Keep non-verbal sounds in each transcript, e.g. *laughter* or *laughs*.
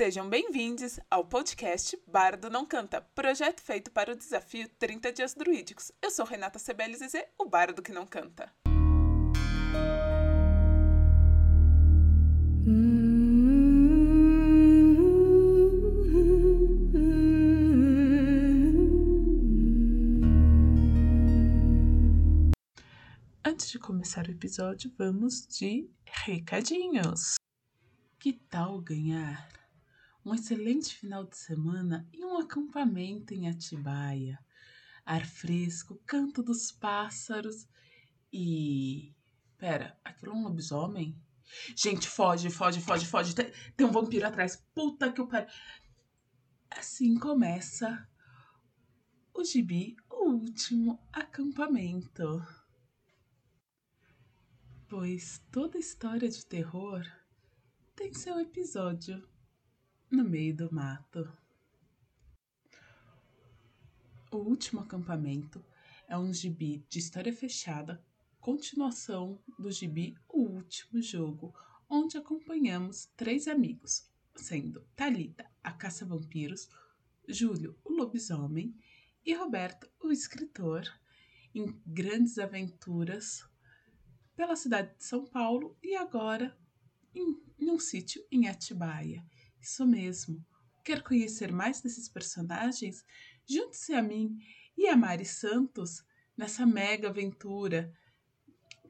Sejam bem-vindos ao podcast Bardo Não Canta, projeto feito para o desafio 30 Dias Druídicos. Eu sou Renata Sebelize, o bardo que não canta. Antes de começar o episódio, vamos de recadinhos. Que tal ganhar um excelente final de semana e um acampamento em Atibaia? Ar fresco, canto dos pássaros e. Pera, aquilo é um lobisomem? Gente, foge, foge, foge, foge. Tem, tem um vampiro atrás. Puta que o pariu. Assim começa o gibi, o último acampamento. Pois toda história de terror tem seu episódio no meio do mato. O último acampamento é um gibi de história fechada, continuação do gibi O Último Jogo, onde acompanhamos três amigos, sendo Talita, a caça-vampiros, Júlio, o lobisomem, e Roberto, o escritor, em grandes aventuras pela cidade de São Paulo e agora em, em um sítio em Atibaia. Isso mesmo. Quer conhecer mais desses personagens? Junte-se a mim e a Mari Santos nessa mega aventura.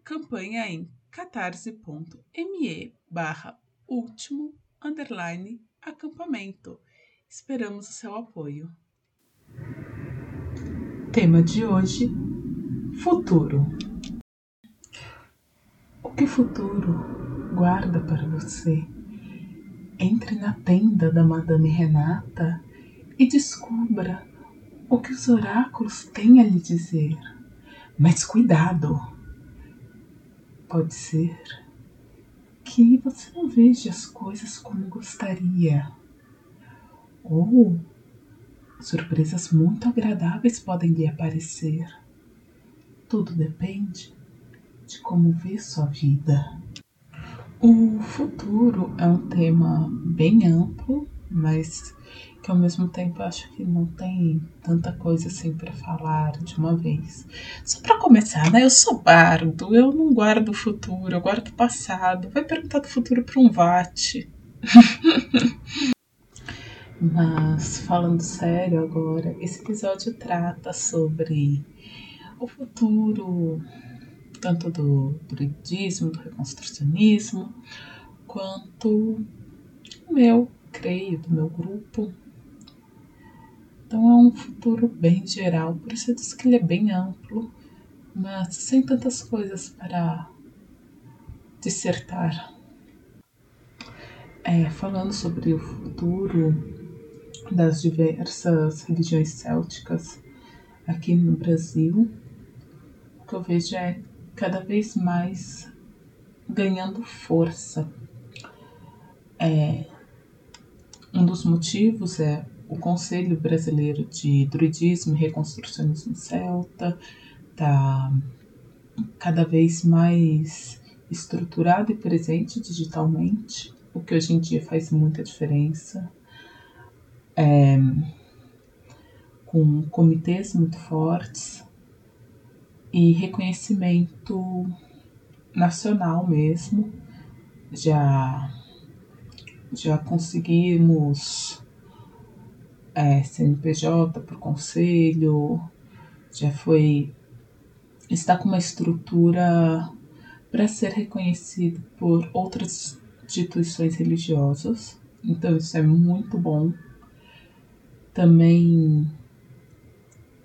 Campanha em catarse.me barra último underline acampamento. Esperamos o seu apoio. Tema de hoje: Futuro. O que futuro guarda para você. Entre na tenda da Madame Renata e descubra o que os oráculos têm a lhe dizer. Mas cuidado! Pode ser que você não veja as coisas como gostaria. Ou surpresas muito agradáveis podem lhe aparecer. Tudo depende de como vê sua vida. O futuro é um tema bem amplo, mas que ao mesmo tempo acho que não tem tanta coisa assim para falar de uma vez. Só para começar, né? Eu sou bardo, eu não guardo o futuro, eu guardo o passado. Vai perguntar do futuro para um vate. *laughs* Mas falando sério agora, esse episódio trata sobre o futuro tanto do druidismo, do reconstrucionismo, quanto o meu, creio, do meu grupo. Então é um futuro bem geral, por isso eu disse que ele é bem amplo, mas sem tantas coisas para dissertar. É, falando sobre o futuro das diversas religiões célticas aqui no Brasil, o que eu vejo é cada vez mais ganhando força. É, um dos motivos é o Conselho Brasileiro de Druidismo e Reconstrucionismo Celta, está cada vez mais estruturado e presente digitalmente, o que hoje em dia faz muita diferença. É, com comitês muito fortes, e reconhecimento nacional mesmo. Já, já conseguimos é, CNPJ para o conselho, já foi. está com uma estrutura para ser reconhecido por outras instituições religiosas. Então isso é muito bom. Também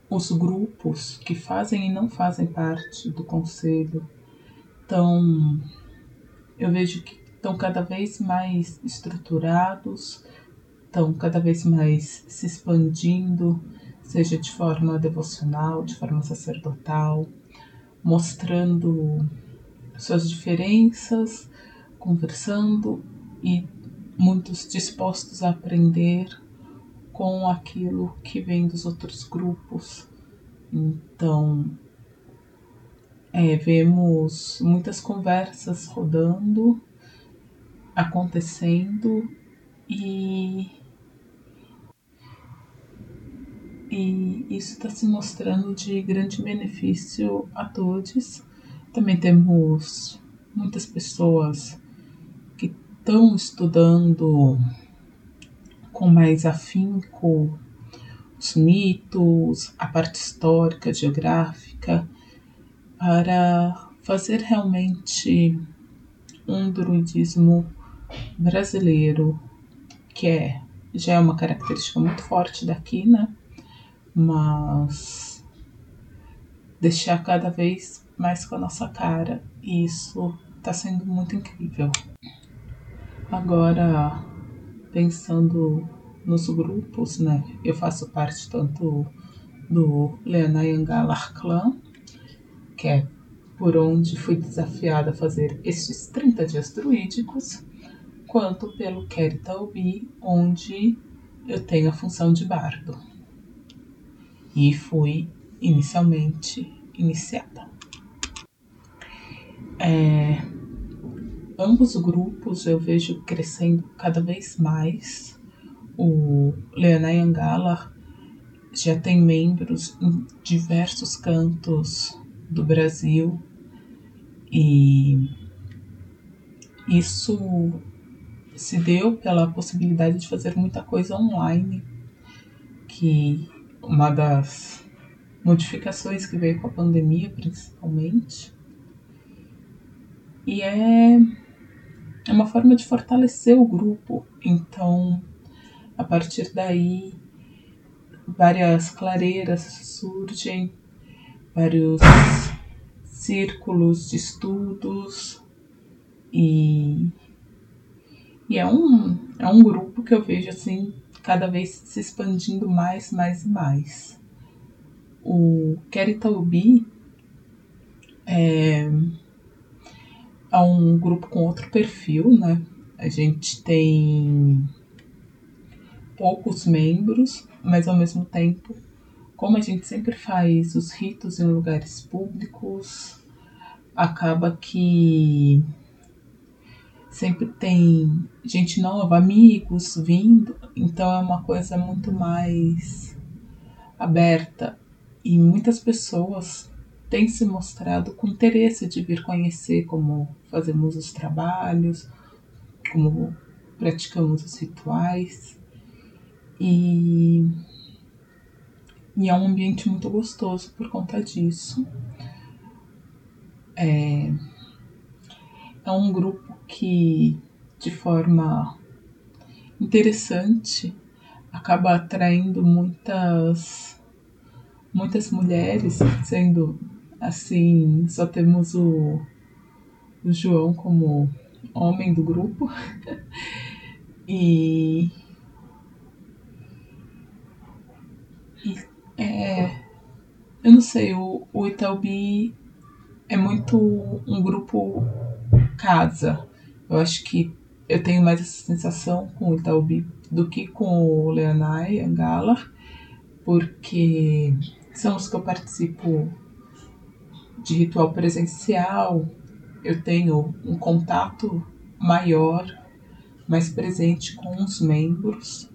os grupos que fazem e não fazem parte do conselho. Estão, eu vejo que estão cada vez mais estruturados, estão cada vez mais se expandindo, seja de forma devocional, de forma sacerdotal, mostrando suas diferenças, conversando e muitos dispostos a aprender com aquilo que vem dos outros grupos. Então, é, vemos muitas conversas rodando, acontecendo e, e isso está se mostrando de grande benefício a todos. Também temos muitas pessoas que estão estudando com mais afinco os mitos, a parte histórica, geográfica, para fazer realmente um druidismo brasileiro, que é já é uma característica muito forte daqui, né? Mas deixar cada vez mais com a nossa cara, e isso está sendo muito incrível. Agora, pensando nos grupos, né? Eu faço parte tanto do Leonayangalar Clan, que é por onde fui desafiada a fazer estes 30 dias druídicos, quanto pelo Keritaubi, onde eu tenho a função de bardo. E fui inicialmente iniciada. É, ambos grupos eu vejo crescendo cada vez mais. O Leonai Angala já tem membros em diversos cantos do Brasil e isso se deu pela possibilidade de fazer muita coisa online, que uma das modificações que veio com a pandemia, principalmente, e é, é uma forma de fortalecer o grupo. Então, a partir daí, várias clareiras surgem, vários círculos de estudos e, e é, um, é um grupo que eu vejo assim cada vez se expandindo mais, mais e mais. O Keritaubi é, é um grupo com outro perfil, né? A gente tem poucos membros, mas ao mesmo tempo como a gente sempre faz os ritos em lugares públicos, acaba que sempre tem gente nova, amigos vindo, então é uma coisa muito mais aberta e muitas pessoas têm se mostrado com interesse de vir conhecer como fazemos os trabalhos, como praticamos os rituais e e é um ambiente muito gostoso por conta disso. É, é um grupo que, de forma interessante, acaba atraindo muitas muitas mulheres, sendo assim, só temos o, o João como homem do grupo. *laughs* e, é, eu não sei, o, o Itaúbi é muito um grupo casa. Eu acho que eu tenho mais essa sensação com o Itaúbi do que com o Leonai Angala, porque são os que eu participo de ritual presencial, eu tenho um contato maior, mais presente com os membros,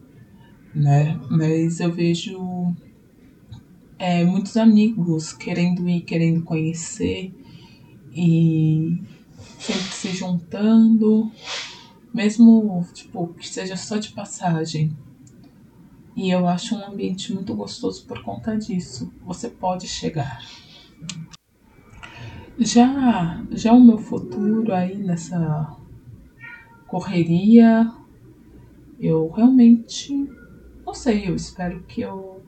né? Mas eu vejo é, muitos amigos querendo ir, querendo conhecer e sempre se juntando, mesmo tipo que seja só de passagem. E eu acho um ambiente muito gostoso por conta disso. Você pode chegar. Já, já o meu futuro aí nessa correria, eu realmente não sei, eu espero que eu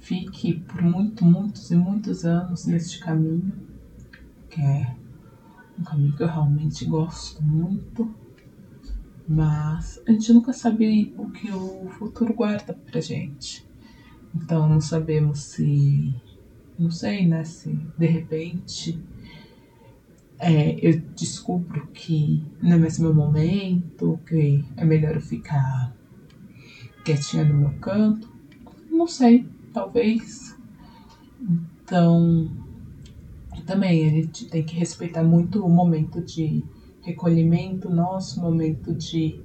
fique por muito, muitos e muitos anos neste caminho, que é um caminho que eu realmente gosto muito, mas a gente nunca sabe o que o futuro guarda pra gente. Então não sabemos se, não sei, né, se de repente é, eu descubro que não é mais meu momento, que é melhor eu ficar quietinha no meu canto. Não sei, talvez. Então, também a gente tem que respeitar muito o momento de recolhimento nosso, momento de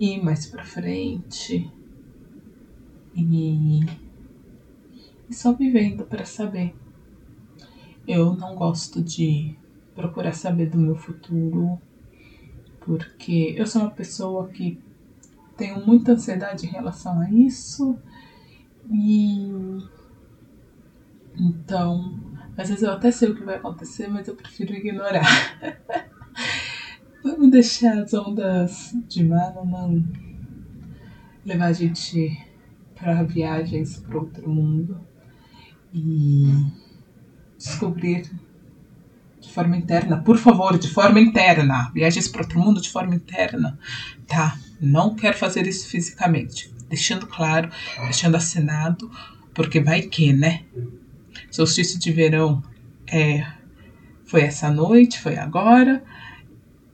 ir mais para frente. E e só vivendo para saber. Eu não gosto de procurar saber do meu futuro, porque eu sou uma pessoa que tenho muita ansiedade em relação a isso e então às vezes eu até sei o que vai acontecer, mas eu prefiro ignorar. *laughs* Vamos deixar as ondas de mar não levar a gente para viagens para outro mundo e descobrir de forma interna, por favor, de forma interna, viagens para outro mundo de forma interna, tá? Não quero fazer isso fisicamente, deixando claro, deixando assinado, porque vai que, né? Solstício de verão é, foi essa noite, foi agora,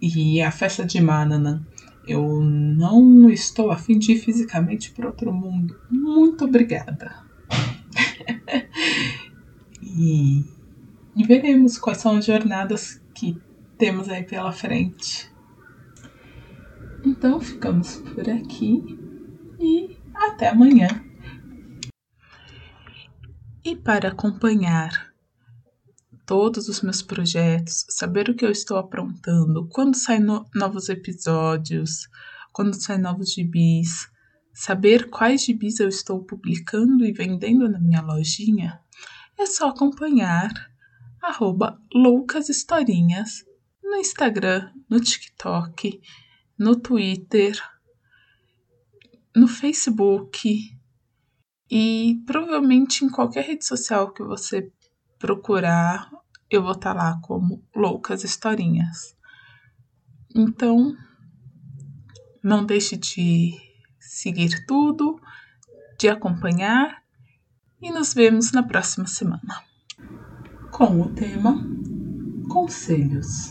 e a festa de Mananã. Eu não estou afim de ir fisicamente para outro mundo. Muito obrigada. E, e veremos quais são as jornadas que temos aí pela frente. Então ficamos por aqui e até amanhã. E para acompanhar todos os meus projetos, saber o que eu estou aprontando, quando saem no novos episódios, quando saem novos gibis, saber quais gibis eu estou publicando e vendendo na minha lojinha, é só acompanhar arroba no Instagram, no TikTok, no Twitter, no Facebook e provavelmente em qualquer rede social que você procurar, eu vou estar tá lá como Loucas Historinhas. Então, não deixe de seguir tudo, de acompanhar e nos vemos na próxima semana com o tema Conselhos.